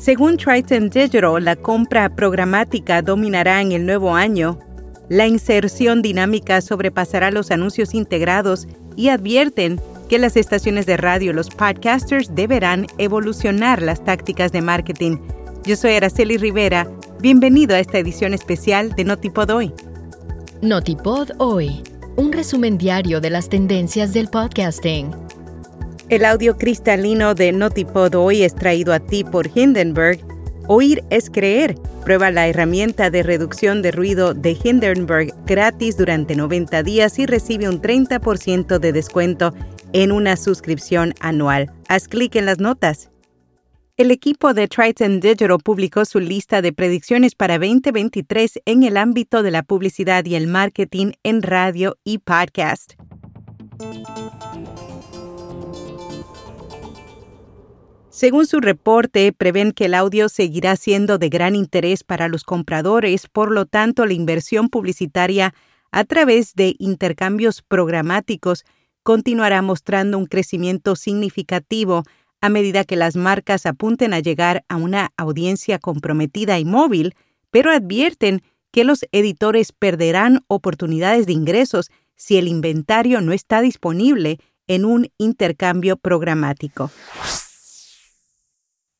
Según Triton Digital, la compra programática dominará en el nuevo año. La inserción dinámica sobrepasará los anuncios integrados y advierten que las estaciones de radio los podcasters deberán evolucionar las tácticas de marketing. Yo soy Araceli Rivera. Bienvenido a esta edición especial de Notipod Hoy. Notipod Hoy, un resumen diario de las tendencias del podcasting. El audio cristalino de Notipod hoy es traído a ti por Hindenburg. Oír es creer. Prueba la herramienta de reducción de ruido de Hindenburg gratis durante 90 días y recibe un 30% de descuento en una suscripción anual. Haz clic en las notas. El equipo de Triton Digital publicó su lista de predicciones para 2023 en el ámbito de la publicidad y el marketing en radio y podcast. Según su reporte, prevén que el audio seguirá siendo de gran interés para los compradores, por lo tanto la inversión publicitaria a través de intercambios programáticos continuará mostrando un crecimiento significativo a medida que las marcas apunten a llegar a una audiencia comprometida y móvil, pero advierten que los editores perderán oportunidades de ingresos si el inventario no está disponible en un intercambio programático.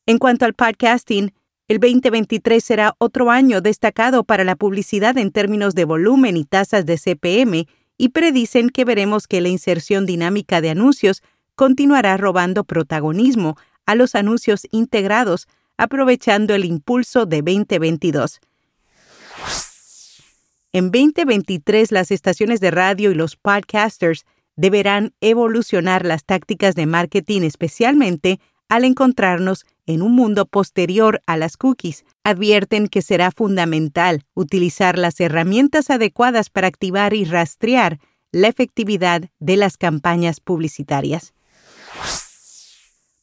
En cuanto al podcasting, el 2023 será otro año destacado para la publicidad en términos de volumen y tasas de CPM y predicen que veremos que la inserción dinámica de anuncios continuará robando protagonismo a los anuncios integrados, aprovechando el impulso de 2022. En 2023 las estaciones de radio y los podcasters deberán evolucionar las tácticas de marketing especialmente al encontrarnos en un mundo posterior a las cookies, advierten que será fundamental utilizar las herramientas adecuadas para activar y rastrear la efectividad de las campañas publicitarias.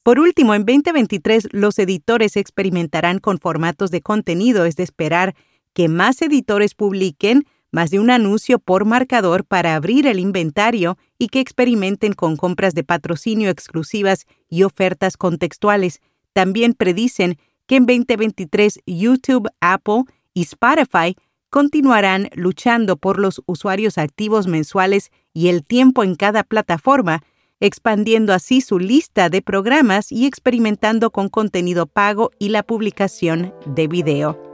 Por último, en 2023 los editores experimentarán con formatos de contenido, es de esperar que más editores publiquen más de un anuncio por marcador para abrir el inventario y que experimenten con compras de patrocinio exclusivas y ofertas contextuales. También predicen que en 2023 YouTube, Apple y Spotify continuarán luchando por los usuarios activos mensuales y el tiempo en cada plataforma, expandiendo así su lista de programas y experimentando con contenido pago y la publicación de video.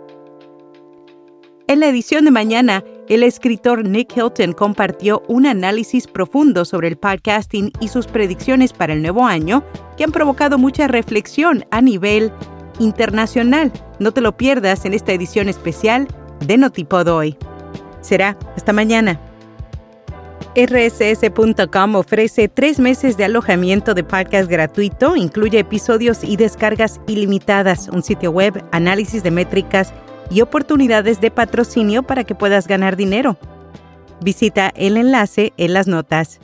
En la edición de mañana, el escritor Nick Hilton compartió un análisis profundo sobre el podcasting y sus predicciones para el nuevo año que han provocado mucha reflexión a nivel internacional. No te lo pierdas en esta edición especial de Notipod hoy. Será hasta mañana. RSS.com ofrece tres meses de alojamiento de podcast gratuito, incluye episodios y descargas ilimitadas, un sitio web, análisis de métricas, y oportunidades de patrocinio para que puedas ganar dinero. Visita el enlace en las notas.